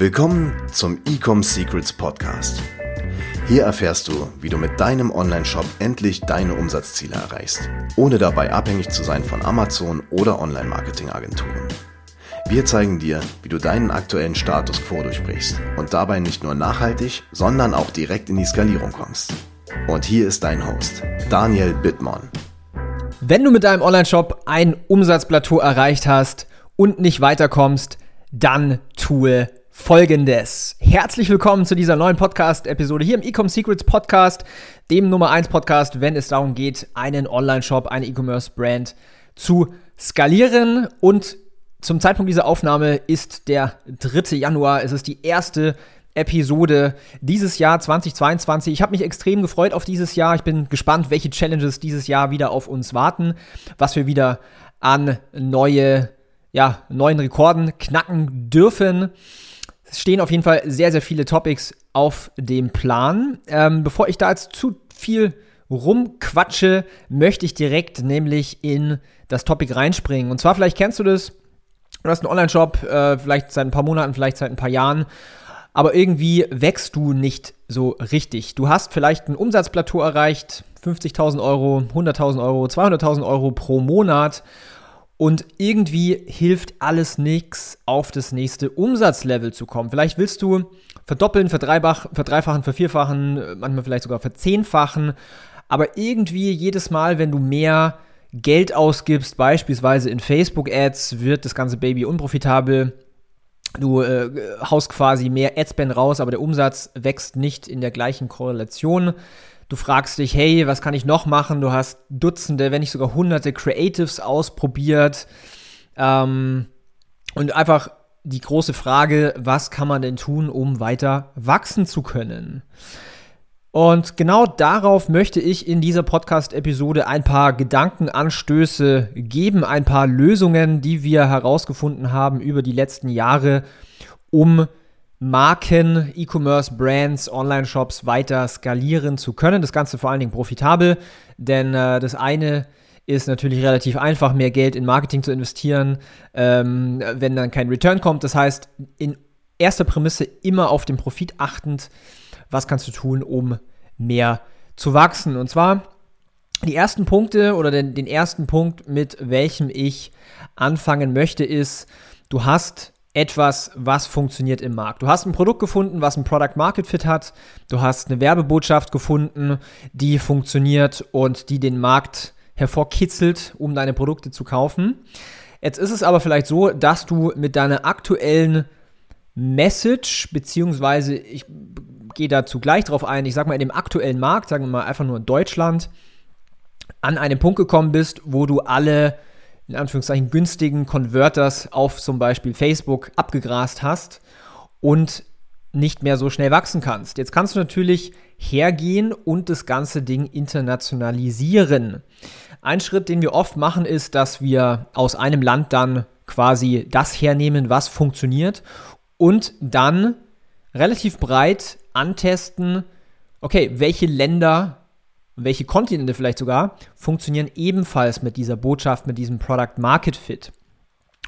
Willkommen zum Ecom Secrets Podcast. Hier erfährst du, wie du mit deinem Online-Shop endlich deine Umsatzziele erreichst, ohne dabei abhängig zu sein von Amazon oder Online-Marketing-Agenturen. Wir zeigen dir, wie du deinen aktuellen Status quo durchbrichst und dabei nicht nur nachhaltig, sondern auch direkt in die Skalierung kommst. Und hier ist dein Host, Daniel Bittmann. Wenn du mit deinem Online-Shop ein Umsatzplateau erreicht hast und nicht weiterkommst, dann tue folgendes. Herzlich willkommen zu dieser neuen Podcast-Episode hier im Ecom Secrets Podcast, dem Nummer 1 Podcast, wenn es darum geht, einen Online-Shop, eine E-Commerce-Brand zu skalieren. Und zum Zeitpunkt dieser Aufnahme ist der 3. Januar. Es ist die erste Episode dieses Jahr 2022. Ich habe mich extrem gefreut auf dieses Jahr. Ich bin gespannt, welche Challenges dieses Jahr wieder auf uns warten, was wir wieder an neue, ja, neuen Rekorden knacken dürfen. Es stehen auf jeden Fall sehr, sehr viele Topics auf dem Plan. Ähm, bevor ich da jetzt zu viel rumquatsche, möchte ich direkt nämlich in das Topic reinspringen. Und zwar, vielleicht kennst du das, du hast einen Online-Shop, äh, vielleicht seit ein paar Monaten, vielleicht seit ein paar Jahren aber irgendwie wächst du nicht so richtig. Du hast vielleicht ein Umsatzplateau erreicht, 50.000 Euro, 100.000 Euro, 200.000 Euro pro Monat und irgendwie hilft alles nichts, auf das nächste Umsatzlevel zu kommen. Vielleicht willst du verdoppeln, verdreifachen, vervierfachen, manchmal vielleicht sogar verzehnfachen, aber irgendwie jedes Mal, wenn du mehr Geld ausgibst, beispielsweise in Facebook-Ads, wird das ganze Baby unprofitabel Du äh, haust quasi mehr Adspend raus, aber der Umsatz wächst nicht in der gleichen Korrelation. Du fragst dich, hey, was kann ich noch machen? Du hast Dutzende, wenn nicht sogar hunderte Creatives ausprobiert. Ähm, und einfach die große Frage, was kann man denn tun, um weiter wachsen zu können? Und genau darauf möchte ich in dieser Podcast-Episode ein paar Gedankenanstöße geben, ein paar Lösungen, die wir herausgefunden haben über die letzten Jahre, um Marken, E-Commerce, Brands, Online-Shops weiter skalieren zu können. Das Ganze vor allen Dingen profitabel, denn äh, das eine ist natürlich relativ einfach, mehr Geld in Marketing zu investieren, ähm, wenn dann kein Return kommt. Das heißt, in erster Prämisse immer auf den Profit achtend was kannst du tun, um mehr zu wachsen. Und zwar die ersten Punkte oder den, den ersten Punkt, mit welchem ich anfangen möchte, ist, du hast etwas, was funktioniert im Markt. Du hast ein Produkt gefunden, was ein Product Market Fit hat. Du hast eine Werbebotschaft gefunden, die funktioniert und die den Markt hervorkitzelt, um deine Produkte zu kaufen. Jetzt ist es aber vielleicht so, dass du mit deiner aktuellen Message, beziehungsweise ich gehe dazu gleich drauf ein, ich sag mal, in dem aktuellen Markt, sagen wir mal einfach nur in Deutschland, an einen Punkt gekommen bist, wo du alle, in Anführungszeichen, günstigen Converters auf zum Beispiel Facebook abgegrast hast und nicht mehr so schnell wachsen kannst. Jetzt kannst du natürlich hergehen und das ganze Ding internationalisieren. Ein Schritt, den wir oft machen, ist, dass wir aus einem Land dann quasi das hernehmen, was funktioniert und dann relativ breit antesten, okay, welche Länder, welche Kontinente vielleicht sogar, funktionieren ebenfalls mit dieser Botschaft, mit diesem Product Market Fit.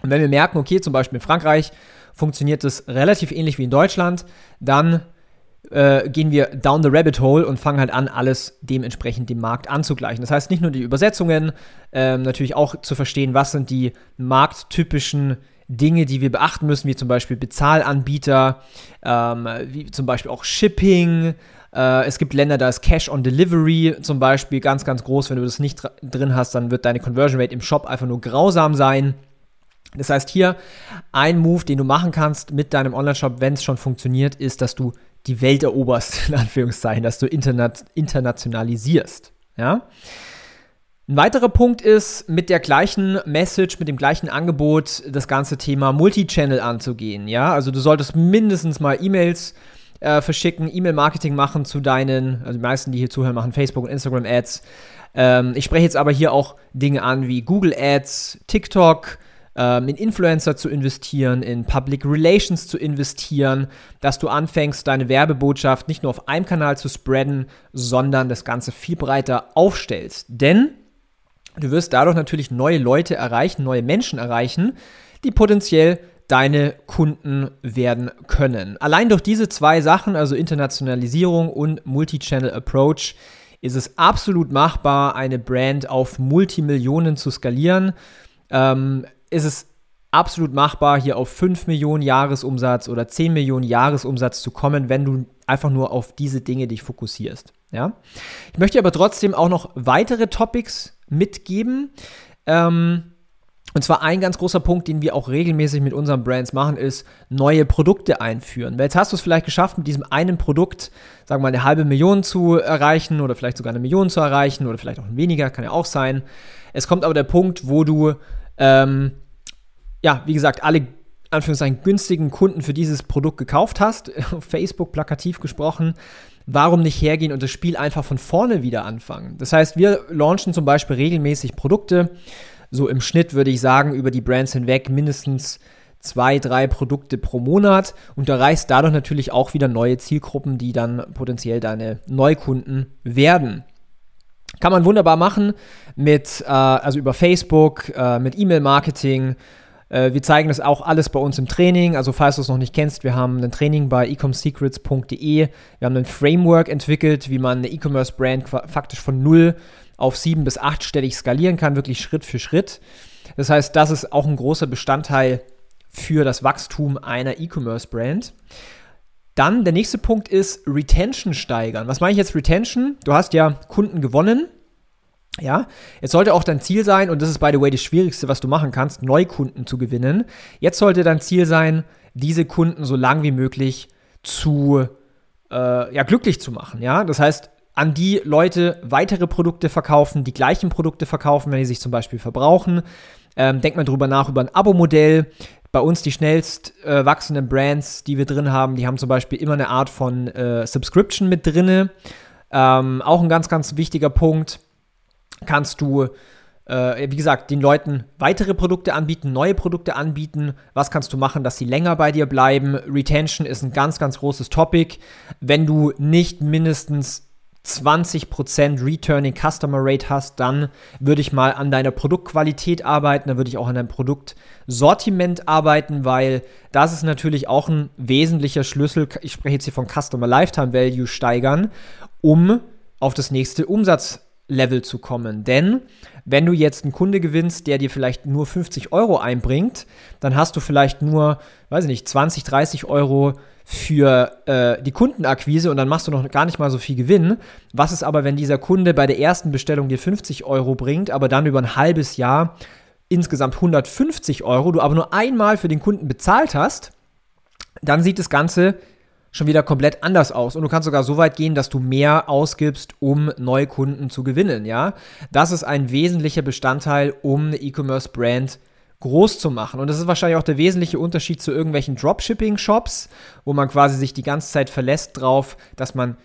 Und wenn wir merken, okay, zum Beispiel in Frankreich funktioniert es relativ ähnlich wie in Deutschland, dann äh, gehen wir down the rabbit hole und fangen halt an, alles dementsprechend dem Markt anzugleichen. Das heißt nicht nur die Übersetzungen, äh, natürlich auch zu verstehen, was sind die markttypischen Dinge, die wir beachten müssen, wie zum Beispiel Bezahlanbieter, ähm, wie zum Beispiel auch Shipping. Äh, es gibt Länder, da ist Cash on Delivery zum Beispiel ganz, ganz groß. Wenn du das nicht drin hast, dann wird deine Conversion Rate im Shop einfach nur grausam sein. Das heißt, hier ein Move, den du machen kannst mit deinem Online-Shop, wenn es schon funktioniert, ist, dass du die Welt eroberst, in Anführungszeichen, dass du interna internationalisierst. Ja. Ein weiterer Punkt ist, mit der gleichen Message, mit dem gleichen Angebot das ganze Thema Multichannel anzugehen. Ja, also du solltest mindestens mal E-Mails äh, verschicken, E-Mail-Marketing machen zu deinen, also die meisten, die hier zuhören, machen Facebook und Instagram Ads. Ähm, ich spreche jetzt aber hier auch Dinge an wie Google Ads, TikTok, ähm, in Influencer zu investieren, in Public Relations zu investieren, dass du anfängst, deine Werbebotschaft nicht nur auf einem Kanal zu spreaden, sondern das Ganze viel breiter aufstellst. Denn Du wirst dadurch natürlich neue Leute erreichen, neue Menschen erreichen, die potenziell deine Kunden werden können. Allein durch diese zwei Sachen, also Internationalisierung und Multi-Channel Approach, ist es absolut machbar, eine Brand auf Multimillionen zu skalieren. Ähm, ist es absolut machbar, hier auf 5 Millionen Jahresumsatz oder 10 Millionen Jahresumsatz zu kommen, wenn du einfach nur auf diese Dinge dich fokussierst. Ja? Ich möchte aber trotzdem auch noch weitere Topics mitgeben. Ähm, und zwar ein ganz großer Punkt, den wir auch regelmäßig mit unseren Brands machen, ist neue Produkte einführen. Weil jetzt hast du es vielleicht geschafft, mit diesem einen Produkt, sagen wir mal, eine halbe Million zu erreichen oder vielleicht sogar eine Million zu erreichen oder vielleicht auch weniger, kann ja auch sein. Es kommt aber der Punkt, wo du, ähm, ja, wie gesagt, alle Anführungszeichen günstigen Kunden für dieses Produkt gekauft hast, Facebook plakativ gesprochen, warum nicht hergehen und das Spiel einfach von vorne wieder anfangen? Das heißt, wir launchen zum Beispiel regelmäßig Produkte, so im Schnitt würde ich sagen, über die Brands hinweg mindestens zwei, drei Produkte pro Monat und erreichst dadurch natürlich auch wieder neue Zielgruppen, die dann potenziell deine Neukunden werden. Kann man wunderbar machen mit, äh, also über Facebook, äh, mit E-Mail-Marketing. Äh, wir zeigen das auch alles bei uns im Training. Also falls du es noch nicht kennst, wir haben ein Training bei ecomsecrets.de. Wir haben ein Framework entwickelt, wie man eine E-Commerce-Brand faktisch von null auf sieben- bis achtstellig skalieren kann, wirklich Schritt für Schritt. Das heißt, das ist auch ein großer Bestandteil für das Wachstum einer E-Commerce-Brand. Dann der nächste Punkt ist Retention steigern. Was meine ich jetzt Retention? Du hast ja Kunden gewonnen. Ja, jetzt sollte auch dein Ziel sein, und das ist by the way das Schwierigste, was du machen kannst, Neukunden zu gewinnen. Jetzt sollte dein Ziel sein, diese Kunden so lang wie möglich zu äh, ja, glücklich zu machen. Ja, das heißt, an die Leute weitere Produkte verkaufen, die gleichen Produkte verkaufen, wenn die sich zum Beispiel verbrauchen. Ähm, denkt mal drüber nach über ein Abo-Modell. Bei uns die schnellst äh, wachsenden Brands, die wir drin haben, die haben zum Beispiel immer eine Art von äh, Subscription mit drin. Ähm, auch ein ganz, ganz wichtiger Punkt. Kannst du, äh, wie gesagt, den Leuten weitere Produkte anbieten, neue Produkte anbieten. Was kannst du machen, dass sie länger bei dir bleiben? Retention ist ein ganz, ganz großes Topic. Wenn du nicht mindestens 20% Returning Customer Rate hast, dann würde ich mal an deiner Produktqualität arbeiten, dann würde ich auch an deinem Produktsortiment arbeiten, weil das ist natürlich auch ein wesentlicher Schlüssel. Ich spreche jetzt hier von Customer Lifetime Value steigern, um auf das nächste Umsatzlevel zu kommen. Denn wenn du jetzt einen Kunde gewinnst, der dir vielleicht nur 50 Euro einbringt, dann hast du vielleicht nur, weiß ich nicht, 20, 30 Euro für äh, die Kundenakquise und dann machst du noch gar nicht mal so viel Gewinn. Was ist aber, wenn dieser Kunde bei der ersten Bestellung dir 50 Euro bringt, aber dann über ein halbes Jahr insgesamt 150 Euro, du aber nur einmal für den Kunden bezahlt hast, dann sieht das Ganze schon wieder komplett anders aus. Und du kannst sogar so weit gehen, dass du mehr ausgibst, um neue Kunden zu gewinnen, ja. Das ist ein wesentlicher Bestandteil, um eine E-Commerce-Brand groß zu machen. Und das ist wahrscheinlich auch der wesentliche Unterschied zu irgendwelchen Dropshipping-Shops, wo man quasi sich die ganze Zeit verlässt drauf, dass man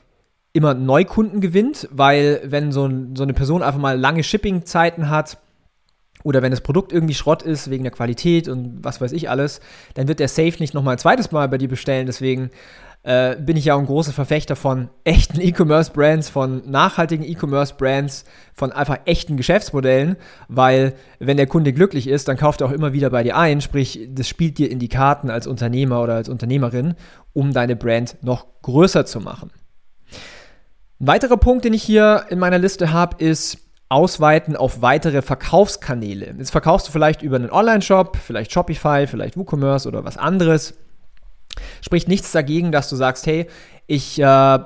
immer Neukunden gewinnt, weil wenn so, ein, so eine Person einfach mal lange Shipping-Zeiten hat, oder wenn das Produkt irgendwie Schrott ist, wegen der Qualität und was weiß ich alles, dann wird der Safe nicht nochmal ein zweites Mal bei dir bestellen. Deswegen äh, bin ich ja auch ein großer Verfechter von echten E-Commerce-Brands, von nachhaltigen E-Commerce-Brands, von einfach echten Geschäftsmodellen, weil wenn der Kunde glücklich ist, dann kauft er auch immer wieder bei dir ein, sprich, das spielt dir in die Karten als Unternehmer oder als Unternehmerin, um deine Brand noch größer zu machen. Ein weiterer Punkt, den ich hier in meiner Liste habe, ist ausweiten auf weitere Verkaufskanäle. Jetzt verkaufst du vielleicht über einen Online-Shop, vielleicht Shopify, vielleicht WooCommerce oder was anderes Spricht nichts dagegen, dass du sagst, hey, ich, äh,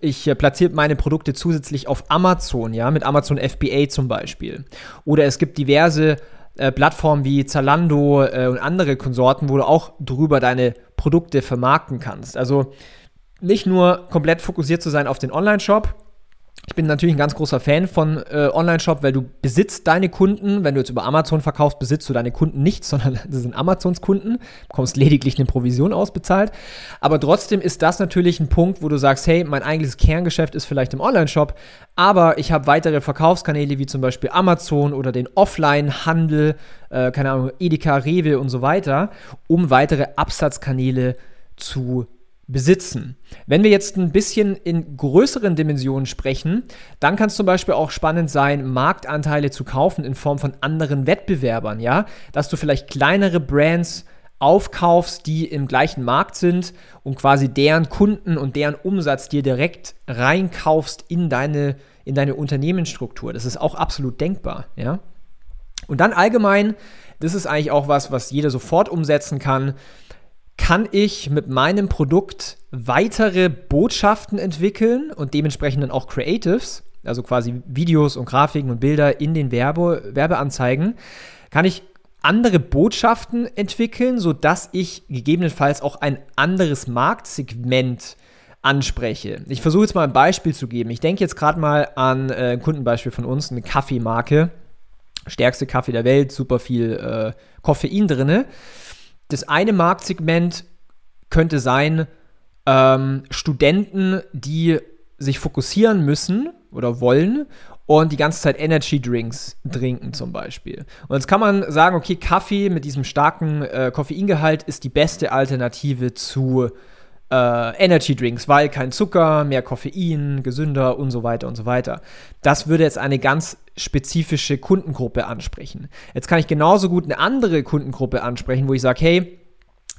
ich äh, platziere meine Produkte zusätzlich auf Amazon, ja, mit Amazon FBA zum Beispiel. Oder es gibt diverse äh, Plattformen wie Zalando äh, und andere Konsorten, wo du auch drüber deine Produkte vermarkten kannst. Also nicht nur komplett fokussiert zu sein auf den Online-Shop, ich bin natürlich ein ganz großer Fan von äh, Online-Shop, weil du besitzt deine Kunden. Wenn du jetzt über Amazon verkaufst, besitzt du deine Kunden nicht, sondern das sind Amazons Kunden. bekommst lediglich eine Provision ausbezahlt. Aber trotzdem ist das natürlich ein Punkt, wo du sagst, hey, mein eigentliches Kerngeschäft ist vielleicht im Online-Shop, aber ich habe weitere Verkaufskanäle wie zum Beispiel Amazon oder den Offline-Handel, äh, keine Ahnung, Edeka, Rewe und so weiter, um weitere Absatzkanäle zu besitzen. Wenn wir jetzt ein bisschen in größeren Dimensionen sprechen, dann kann es zum Beispiel auch spannend sein, Marktanteile zu kaufen in Form von anderen Wettbewerbern, ja, dass du vielleicht kleinere Brands aufkaufst, die im gleichen Markt sind und quasi deren Kunden und deren Umsatz dir direkt reinkaufst in deine, in deine Unternehmensstruktur. Das ist auch absolut denkbar, ja. Und dann allgemein, das ist eigentlich auch was, was jeder sofort umsetzen kann. Kann ich mit meinem Produkt weitere Botschaften entwickeln und dementsprechend dann auch Creatives, also quasi Videos und Grafiken und Bilder in den Werbe Werbeanzeigen? Kann ich andere Botschaften entwickeln, sodass ich gegebenenfalls auch ein anderes Marktsegment anspreche. Ich versuche jetzt mal ein Beispiel zu geben. Ich denke jetzt gerade mal an äh, ein Kundenbeispiel von uns, eine Kaffeemarke. Stärkste Kaffee der Welt, super viel äh, Koffein drin. Das eine Marktsegment könnte sein, ähm, Studenten, die sich fokussieren müssen oder wollen und die ganze Zeit Energy Drinks trinken zum Beispiel. Und jetzt kann man sagen, okay, Kaffee mit diesem starken äh, Koffeingehalt ist die beste Alternative zu äh, Energy Drinks, weil kein Zucker, mehr Koffein, gesünder und so weiter und so weiter. Das würde jetzt eine ganz spezifische Kundengruppe ansprechen. Jetzt kann ich genauso gut eine andere Kundengruppe ansprechen, wo ich sage, hey,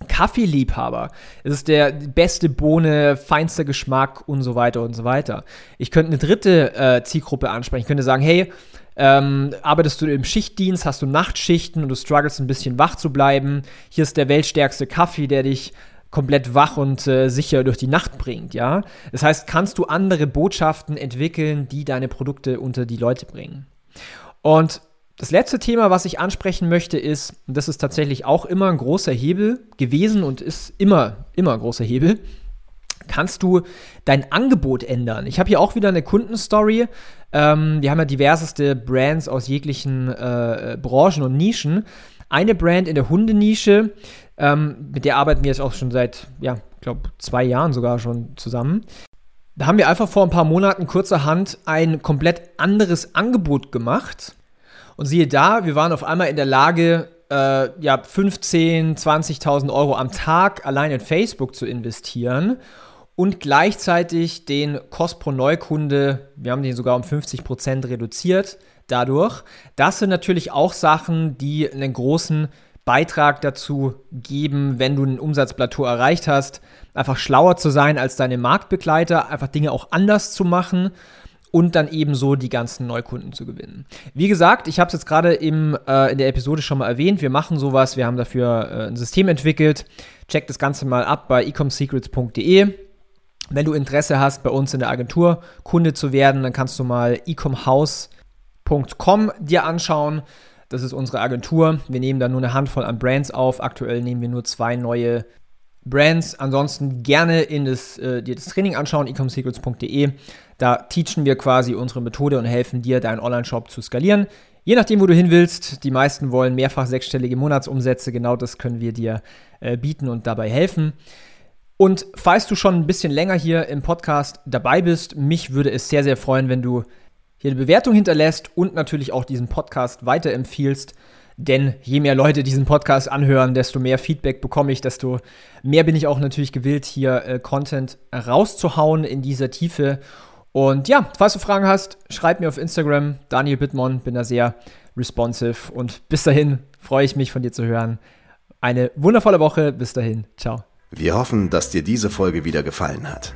Kaffeeliebhaber. Es ist der beste Bohne, feinster Geschmack und so weiter und so weiter. Ich könnte eine dritte äh, Zielgruppe ansprechen. Ich könnte sagen, hey, ähm, arbeitest du im Schichtdienst, hast du Nachtschichten und du struggles ein bisschen wach zu bleiben. Hier ist der weltstärkste Kaffee, der dich komplett wach und äh, sicher durch die Nacht bringt, ja. Das heißt, kannst du andere Botschaften entwickeln, die deine Produkte unter die Leute bringen. Und das letzte Thema, was ich ansprechen möchte, ist, und das ist tatsächlich auch immer ein großer Hebel gewesen und ist immer, immer ein großer Hebel, kannst du dein Angebot ändern. Ich habe hier auch wieder eine Kundenstory. Ähm, wir haben ja diverseste Brands aus jeglichen äh, Branchen und Nischen. Eine Brand in der Hundenische, ähm, mit der arbeiten wir jetzt auch schon seit, ja, glaube, zwei Jahren sogar schon zusammen. Da haben wir einfach vor ein paar Monaten kurzerhand ein komplett anderes Angebot gemacht und siehe da, wir waren auf einmal in der Lage, äh, ja, 15, 20.000 Euro am Tag allein in Facebook zu investieren und gleichzeitig den Kost pro Neukunde, wir haben den sogar um 50 Prozent reduziert dadurch. Das sind natürlich auch Sachen, die einen großen Beitrag dazu geben, wenn du ein Umsatzplateau erreicht hast, einfach schlauer zu sein als deine Marktbegleiter, einfach Dinge auch anders zu machen und dann ebenso die ganzen Neukunden zu gewinnen. Wie gesagt, ich habe es jetzt gerade äh, in der Episode schon mal erwähnt, wir machen sowas, wir haben dafür äh, ein System entwickelt. Check das Ganze mal ab bei ecomsecrets.de. Wenn du Interesse hast, bei uns in der Agentur Kunde zu werden, dann kannst du mal ecomhouse.com dir anschauen. Das ist unsere Agentur. Wir nehmen da nur eine Handvoll an Brands auf. Aktuell nehmen wir nur zwei neue Brands. Ansonsten gerne in das, äh, dir das Training anschauen, ecomsecrets.de. Da teachen wir quasi unsere Methode und helfen dir, deinen Online-Shop zu skalieren. Je nachdem, wo du hin willst. Die meisten wollen mehrfach sechsstellige Monatsumsätze. Genau das können wir dir äh, bieten und dabei helfen. Und falls du schon ein bisschen länger hier im Podcast dabei bist, mich würde es sehr, sehr freuen, wenn du hier eine Bewertung hinterlässt und natürlich auch diesen Podcast weiterempfiehlst. Denn je mehr Leute diesen Podcast anhören, desto mehr Feedback bekomme ich, desto mehr bin ich auch natürlich gewillt, hier äh, Content rauszuhauen in dieser Tiefe. Und ja, falls du Fragen hast, schreib mir auf Instagram, Daniel Bittmann, bin da sehr responsive. Und bis dahin freue ich mich von dir zu hören. Eine wundervolle Woche. Bis dahin. Ciao. Wir hoffen, dass dir diese Folge wieder gefallen hat.